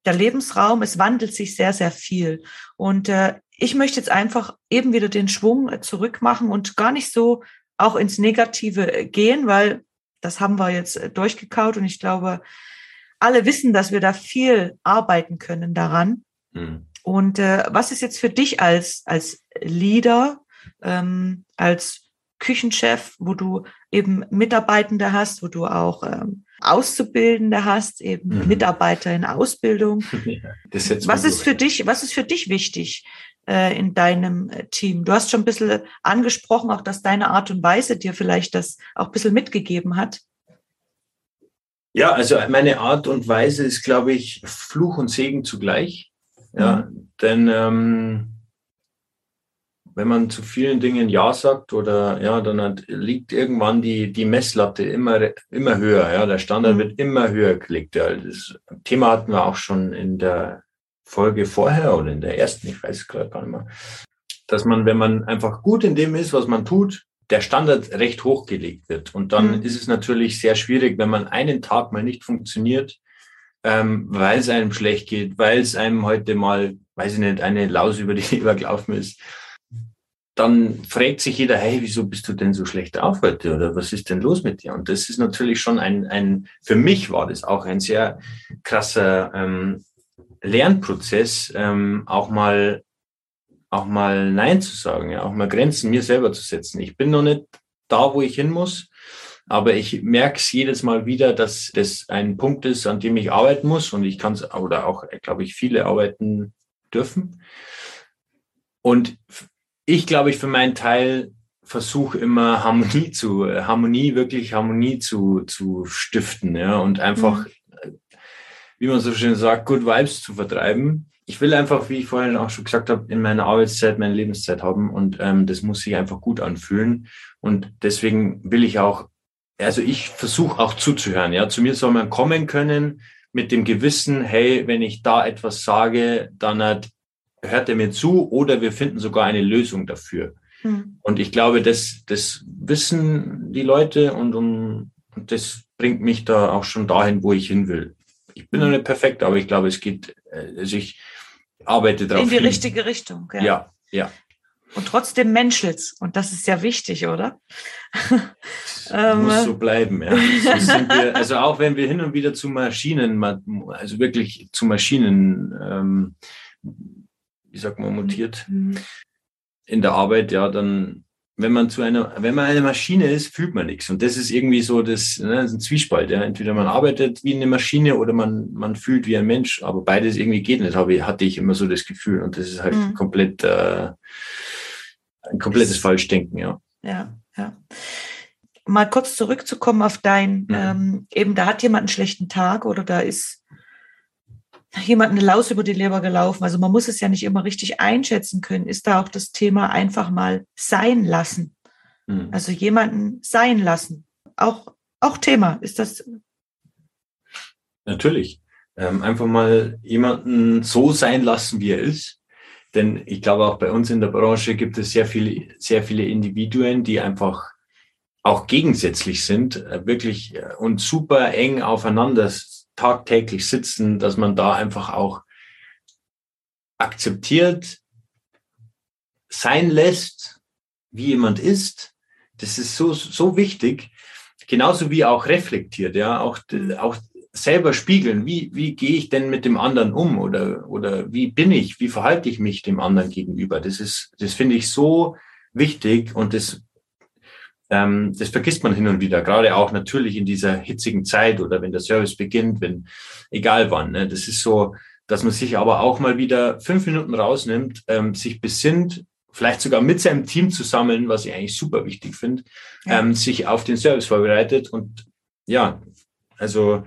Speaker 1: der Lebensraum, es wandelt sich sehr, sehr viel. Und äh, ich möchte jetzt einfach eben wieder den Schwung äh, zurückmachen und gar nicht so auch ins Negative äh, gehen, weil das haben wir jetzt äh, durchgekaut und ich glaube, alle wissen, dass wir da viel arbeiten können daran. Mhm. Und äh, was ist jetzt für dich als, als Leader, ähm, als Küchenchef, wo du eben Mitarbeitende hast, wo du auch ähm, Auszubildende hast, eben mhm. Mitarbeiter in Ausbildung. [LAUGHS] Ja, was ist für dich, was ist für dich wichtig äh, in deinem äh, Team? Du hast schon ein bisschen angesprochen, auch dass deine Art und Weise dir vielleicht das auch ein bisschen mitgegeben hat.
Speaker 2: Ja, also meine Art und Weise ist, glaube ich, Fluch und Segen zugleich. Ja, mhm. denn ähm, wenn man zu vielen Dingen Ja sagt oder ja, dann hat, liegt irgendwann die, die Messlatte immer, immer höher. Ja, der Standard mhm. wird immer höher gelegt. Ja, das Thema hatten wir auch schon in der Folge vorher oder in der ersten, ich weiß es gerade gar nicht mehr, dass man, wenn man einfach gut in dem ist, was man tut, der Standard recht hoch gelegt wird. Und dann mhm. ist es natürlich sehr schwierig, wenn man einen Tag mal nicht funktioniert, ähm, weil es einem schlecht geht, weil es einem heute mal, weiß ich nicht, eine Laus über die [LAUGHS] Leber gelaufen ist dann fragt sich jeder, hey, wieso bist du denn so schlecht auf heute oder was ist denn los mit dir? Und das ist natürlich schon ein, ein für mich war das auch ein sehr krasser ähm, Lernprozess, ähm, auch mal auch mal Nein zu sagen, ja, auch mal Grenzen mir selber zu setzen. Ich bin noch nicht da, wo ich hin muss, aber ich merke es jedes Mal wieder, dass das ein Punkt ist, an dem ich arbeiten muss und ich kann es, oder auch, glaube ich, viele arbeiten dürfen. Und ich glaube, ich für meinen Teil versuche immer Harmonie zu, Harmonie, wirklich Harmonie zu, zu stiften, ja, und einfach, mhm. wie man so schön sagt, Good Vibes zu vertreiben. Ich will einfach, wie ich vorhin auch schon gesagt habe, in meiner Arbeitszeit meine Lebenszeit haben und ähm, das muss sich einfach gut anfühlen. Und deswegen will ich auch, also ich versuche auch zuzuhören, ja. Zu mir soll man kommen können mit dem Gewissen, hey, wenn ich da etwas sage, dann hat hört er mir zu oder wir finden sogar eine Lösung dafür. Mhm. Und ich glaube, das, das wissen die Leute und, um, und das bringt mich da auch schon dahin, wo ich hin will. Ich bin noch nicht perfekt, aber ich glaube, es geht, äh, also ich arbeite darauf.
Speaker 1: In die hin. richtige Richtung.
Speaker 2: Ja, ja. ja.
Speaker 1: Und trotzdem menschelt's. Und das ist ja wichtig, oder? [LAUGHS]
Speaker 2: Ähm, muss so bleiben, ja. So wir, also auch wenn wir hin und wieder zu Maschinen, also wirklich zu Maschinen ähm, wie sagt man, mutiert mhm. in der Arbeit, ja, dann, wenn man zu einer, wenn man eine Maschine ist, fühlt man nichts. Und das ist irgendwie so das, ne, das ist ein Zwiespalt. Ja. Entweder man arbeitet wie eine Maschine oder man, man fühlt wie ein Mensch, aber beides irgendwie geht nicht, habe, hatte ich immer so das Gefühl. Und das ist halt mhm. komplett äh, ein komplettes Falschdenken, ja.
Speaker 1: Ja, ja mal kurz zurückzukommen auf dein, mhm. ähm, eben da hat jemand einen schlechten Tag oder da ist jemand eine Laus über die Leber gelaufen. Also man muss es ja nicht immer richtig einschätzen können. Ist da auch das Thema einfach mal sein lassen. Mhm. Also jemanden sein lassen. Auch, auch Thema. Ist das?
Speaker 2: Natürlich. Ähm, einfach mal jemanden so sein lassen, wie er ist. Denn ich glaube, auch bei uns in der Branche gibt es sehr viele, sehr viele Individuen, die einfach auch gegensätzlich sind, äh, wirklich äh, und super eng aufeinander tagtäglich sitzen, dass man da einfach auch akzeptiert, sein lässt, wie jemand ist, das ist so, so wichtig. Genauso wie auch reflektiert, ja, auch, mhm. auch selber spiegeln, wie, wie gehe ich denn mit dem anderen um oder, oder wie bin ich, wie verhalte ich mich dem anderen gegenüber. Das ist, das finde ich so wichtig und das, ähm, das vergisst man hin und wieder, gerade auch natürlich in dieser hitzigen Zeit oder wenn der Service beginnt, wenn, egal wann, ne, das ist so, dass man sich aber auch mal wieder fünf Minuten rausnimmt, ähm, sich besinnt, vielleicht sogar mit seinem Team zu sammeln, was ich eigentlich super wichtig finde, ja. ähm, sich auf den Service vorbereitet und ja, also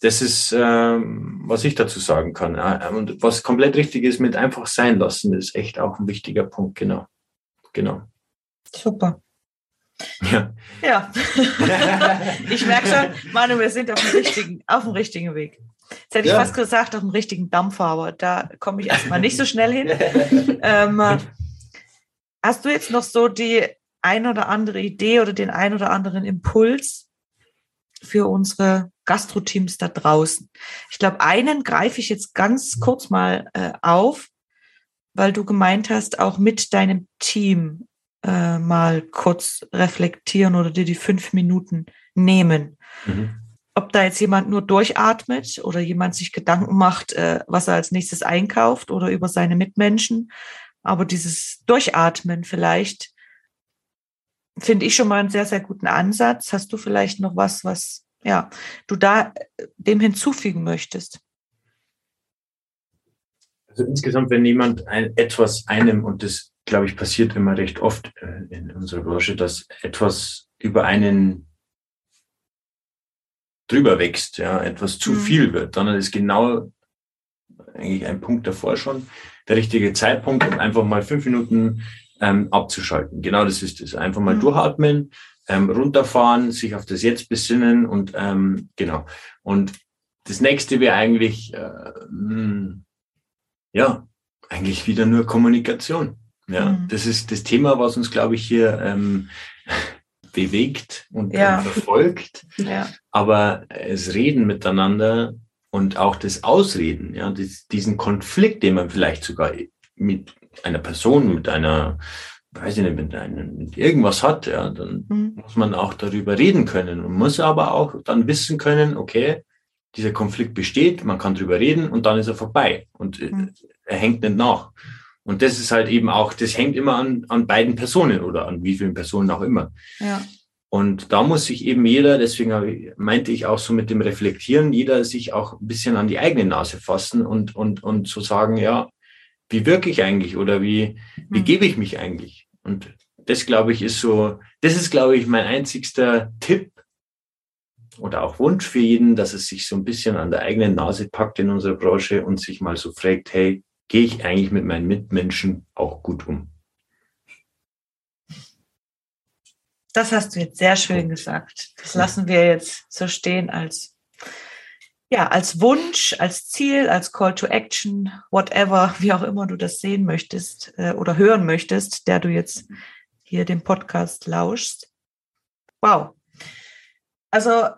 Speaker 2: das ist, ähm, was ich dazu sagen kann. Und was komplett richtig ist mit einfach sein lassen, ist echt auch ein wichtiger Punkt, genau. Genau.
Speaker 1: Super. Ja. Ja. [LAUGHS] ich merke schon, Manu, wir sind auf dem richtigen, auf dem richtigen Weg. Jetzt hätte ich ja. fast gesagt, auf dem richtigen Dampfer, aber da komme ich erstmal nicht so schnell hin. [LAUGHS] ähm, hast du jetzt noch so die ein oder andere Idee oder den ein oder anderen Impuls für unsere Gastro-Teams da draußen? Ich glaube, einen greife ich jetzt ganz kurz mal äh, auf, weil du gemeint hast, auch mit deinem Team äh, mal kurz reflektieren oder dir die fünf Minuten nehmen. Mhm. Ob da jetzt jemand nur durchatmet oder jemand sich Gedanken macht, äh, was er als nächstes einkauft oder über seine Mitmenschen. Aber dieses Durchatmen vielleicht finde ich schon mal einen sehr, sehr guten Ansatz. Hast du vielleicht noch was, was ja, du da äh, dem hinzufügen möchtest?
Speaker 2: Also insgesamt, wenn jemand ein, etwas einem, und das glaube ich, passiert immer recht oft äh, in unserer Branche, dass etwas über einen drüber wächst, ja, etwas zu mhm. viel wird, sondern ist genau eigentlich ein Punkt davor schon der richtige Zeitpunkt, um einfach mal fünf Minuten ähm, abzuschalten. Genau das ist es. Einfach mal mhm. durchatmen, ähm, runterfahren, sich auf das Jetzt besinnen und ähm, genau. Und das nächste wäre eigentlich, äh, mh, hm, ja, eigentlich wieder nur Kommunikation. Ja, mhm. das ist das Thema, was uns, glaube ich, hier ähm, [LAUGHS] bewegt und ja. verfolgt. Ja. Aber es Reden miteinander und auch das Ausreden, ja, diesen Konflikt, den man vielleicht sogar mit einer Person, mit einer, weiß ich nicht, mit, einem, mit irgendwas hat, ja, dann mhm. muss man auch darüber reden können und muss aber auch dann wissen können, okay, dieser Konflikt besteht, man kann darüber reden und dann ist er vorbei und mhm. er hängt nicht nach. Und das ist halt eben auch, das hängt immer an, an beiden Personen oder an wie vielen Personen auch immer. Ja. Und da muss sich eben jeder, deswegen meinte ich auch so mit dem Reflektieren, jeder sich auch ein bisschen an die eigene Nase fassen und, und, und zu sagen, ja, wie wirke ich eigentlich oder wie, wie mhm. gebe ich mich eigentlich? Und das, glaube ich, ist so, das ist, glaube ich, mein einzigster Tipp oder auch Wunsch für jeden, dass es sich so ein bisschen an der eigenen Nase packt in unserer Branche und sich mal so fragt, hey, gehe ich eigentlich mit meinen Mitmenschen auch gut um?
Speaker 1: Das hast du jetzt sehr schön gesagt. Das lassen wir jetzt so stehen als, ja, als Wunsch, als Ziel, als Call to Action, whatever, wie auch immer du das sehen möchtest äh, oder hören möchtest, der du jetzt hier den Podcast lauschst. Wow. Also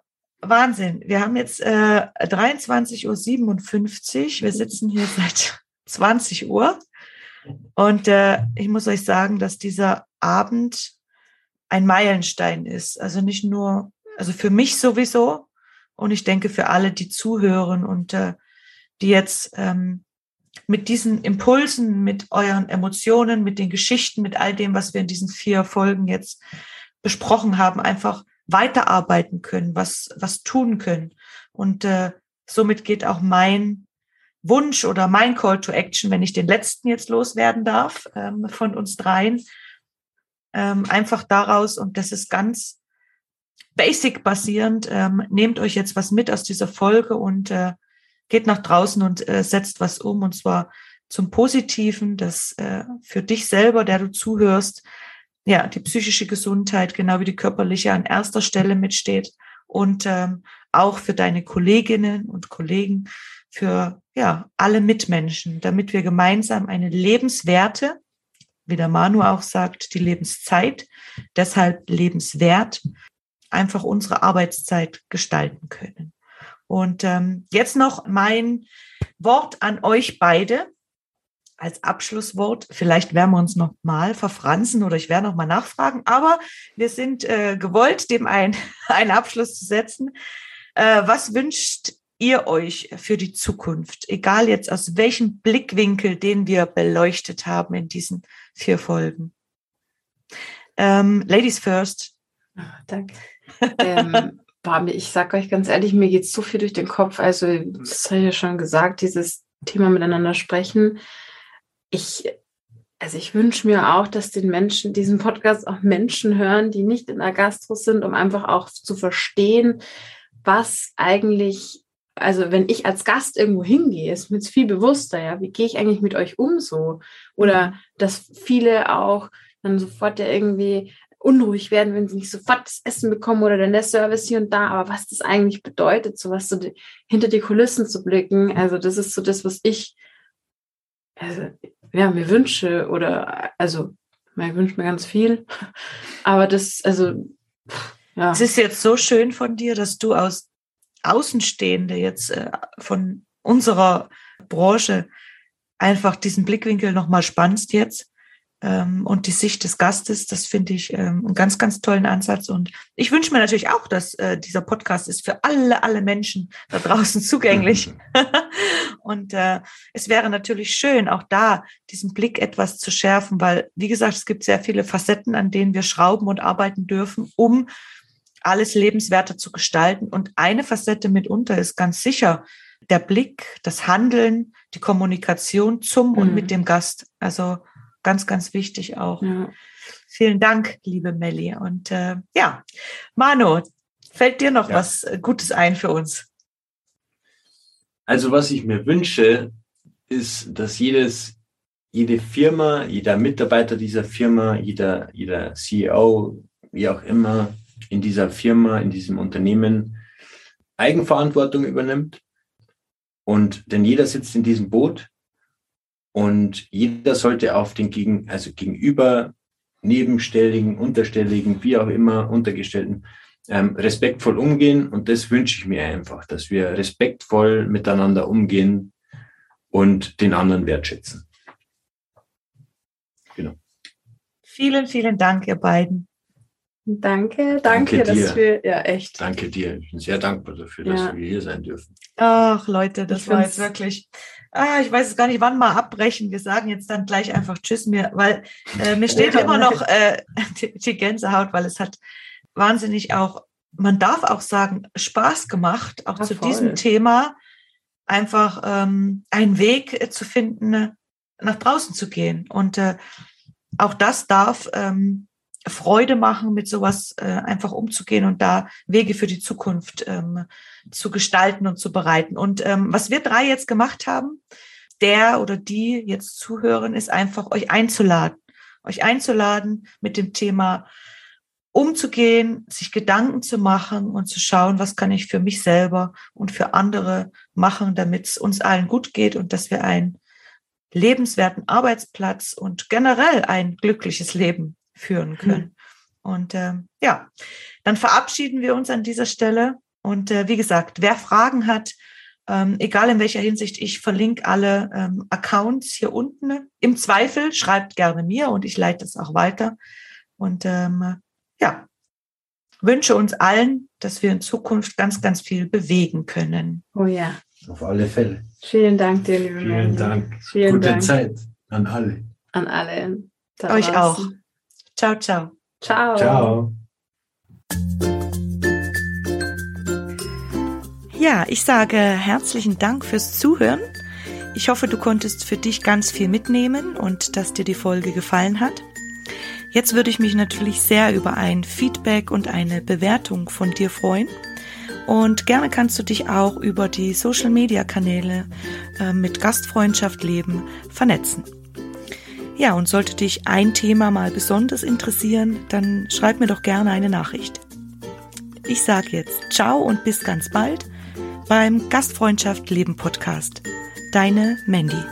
Speaker 1: Wahnsinn. Wir haben jetzt äh, 23.57 Uhr. Wir sitzen hier [LAUGHS] seit 20 Uhr. Und äh, ich muss euch sagen, dass dieser Abend ein Meilenstein ist. Also nicht nur, also für mich sowieso und ich denke für alle, die zuhören und äh, die jetzt ähm, mit diesen Impulsen, mit euren Emotionen, mit den Geschichten, mit all dem, was wir in diesen vier Folgen jetzt besprochen haben, einfach weiterarbeiten können, was, was tun können. Und äh, somit geht auch mein Wunsch oder mein Call to Action, wenn ich den letzten jetzt loswerden darf ähm, von uns dreien, ähm, einfach daraus, und das ist ganz basic basierend, ähm, nehmt euch jetzt was mit aus dieser Folge und äh, geht nach draußen und äh, setzt was um, und zwar zum Positiven, dass äh, für dich selber, der du zuhörst, ja, die psychische Gesundheit genau wie die körperliche an erster Stelle mitsteht und ähm, auch für deine Kolleginnen und Kollegen für ja, alle Mitmenschen, damit wir gemeinsam eine lebenswerte, wie der Manu auch sagt, die Lebenszeit, deshalb lebenswert, einfach unsere Arbeitszeit gestalten können. Und ähm, jetzt noch mein Wort an euch beide. Als Abschlusswort. Vielleicht werden wir uns noch mal verfransen oder ich werde noch mal nachfragen, aber wir sind äh, gewollt, dem ein, [LAUGHS] einen Abschluss zu setzen. Äh, was wünscht ihr euch für die Zukunft? Egal jetzt aus welchem Blickwinkel, den wir beleuchtet haben in diesen vier Folgen. Ähm, Ladies first.
Speaker 3: Oh, danke. ähm, [LAUGHS] ich sage euch ganz ehrlich, mir geht so viel durch den Kopf. Also, das habe ich ja schon gesagt, dieses Thema miteinander sprechen. Ich, also ich wünsche mir auch, dass den Menschen, diesen Podcast auch Menschen hören, die nicht in der Gastro sind, um einfach auch zu verstehen, was eigentlich, also wenn ich als Gast irgendwo hingehe, ist mir viel bewusster, ja, wie gehe ich eigentlich mit euch um so? Oder mhm. dass viele auch dann sofort ja irgendwie unruhig werden, wenn sie nicht sofort das Essen bekommen oder dann der Service hier und da. Aber was das eigentlich bedeutet, so was so die, hinter die Kulissen zu blicken, also das ist so das, was ich also, ja, mir wünsche oder also ich wünsche mir ganz viel. [LAUGHS] Aber das, also
Speaker 1: ja. Es ist jetzt so schön von dir, dass du aus Außenstehende jetzt äh, von unserer Branche einfach diesen Blickwinkel nochmal spannst jetzt ähm, und die Sicht des Gastes, das finde ich ähm, einen ganz, ganz tollen Ansatz. Und ich wünsche mir natürlich auch, dass äh, dieser Podcast ist für alle, alle Menschen da draußen [LAUGHS] zugänglich. [LAUGHS] und äh, es wäre natürlich schön, auch da diesen Blick etwas zu schärfen, weil, wie gesagt, es gibt sehr viele Facetten, an denen wir schrauben und arbeiten dürfen, um alles lebenswerter zu gestalten. Und eine Facette mitunter ist ganz sicher der Blick, das Handeln, die Kommunikation zum mhm. und mit dem Gast. Also ganz, ganz wichtig auch. Ja. Vielen Dank, liebe Melli. Und äh, ja, Manu, fällt dir noch ja. was Gutes ein für uns?
Speaker 2: Also was ich mir wünsche, ist, dass jedes, jede Firma, jeder Mitarbeiter dieser Firma, jeder, jeder CEO, wie auch immer, in dieser Firma, in diesem Unternehmen Eigenverantwortung übernimmt. Und denn jeder sitzt in diesem Boot und jeder sollte auf den Gegen, also gegenüber Nebenstelligen, Unterstelligen, wie auch immer, Untergestellten, ähm, respektvoll umgehen. Und das wünsche ich mir einfach, dass wir respektvoll miteinander umgehen und den anderen wertschätzen.
Speaker 1: Genau. Vielen, vielen Dank, ihr beiden.
Speaker 3: Danke, danke, danke dass wir, ja, echt.
Speaker 2: Danke dir. Ich bin sehr dankbar dafür, dass ja. wir hier sein dürfen.
Speaker 1: Ach, Leute, das ich war jetzt wirklich ah, ich weiß es gar nicht, wann mal abbrechen. Wir sagen jetzt dann gleich einfach Tschüss mir, weil äh, mir steht immer noch äh, [LAUGHS] die, die Gänsehaut, weil es hat wahnsinnig auch, man darf auch sagen, Spaß gemacht, auch ja, zu voll. diesem Thema einfach ähm, einen Weg zu finden, nach draußen zu gehen. Und äh, auch das darf ähm, Freude machen, mit sowas äh, einfach umzugehen und da Wege für die Zukunft ähm, zu gestalten und zu bereiten. Und ähm, was wir drei jetzt gemacht haben, der oder die jetzt zuhören, ist einfach euch einzuladen, euch einzuladen, mit dem Thema umzugehen, sich Gedanken zu machen und zu schauen, was kann ich für mich selber und für andere machen, damit es uns allen gut geht und dass wir einen lebenswerten Arbeitsplatz und generell ein glückliches Leben führen können. Mhm. Und äh, ja, dann verabschieden wir uns an dieser Stelle. Und äh, wie gesagt, wer Fragen hat, ähm, egal in welcher Hinsicht, ich verlinke alle ähm, Accounts hier unten. Im Zweifel schreibt gerne mir und ich leite es auch weiter. Und ähm, ja, wünsche uns allen, dass wir in Zukunft ganz, ganz viel bewegen können.
Speaker 3: Oh ja.
Speaker 2: Auf alle Fälle.
Speaker 3: Vielen Dank dir, liebe
Speaker 2: Vielen Dank. Vielen Gute Dank. Zeit an alle.
Speaker 3: An alle.
Speaker 1: Euch auch. Ciao, ciao.
Speaker 3: Ciao.
Speaker 2: Ciao.
Speaker 1: Ja, ich sage herzlichen Dank fürs Zuhören. Ich hoffe, du konntest für dich ganz viel mitnehmen und dass dir die Folge gefallen hat. Jetzt würde ich mich natürlich sehr über ein Feedback und eine Bewertung von dir freuen. Und gerne kannst du dich auch über die Social-Media-Kanäle äh, mit Gastfreundschaft leben vernetzen. Ja, und sollte dich ein Thema mal besonders interessieren, dann schreib mir doch gerne eine Nachricht. Ich sage jetzt ciao und bis ganz bald beim Gastfreundschaft Leben Podcast. Deine Mandy.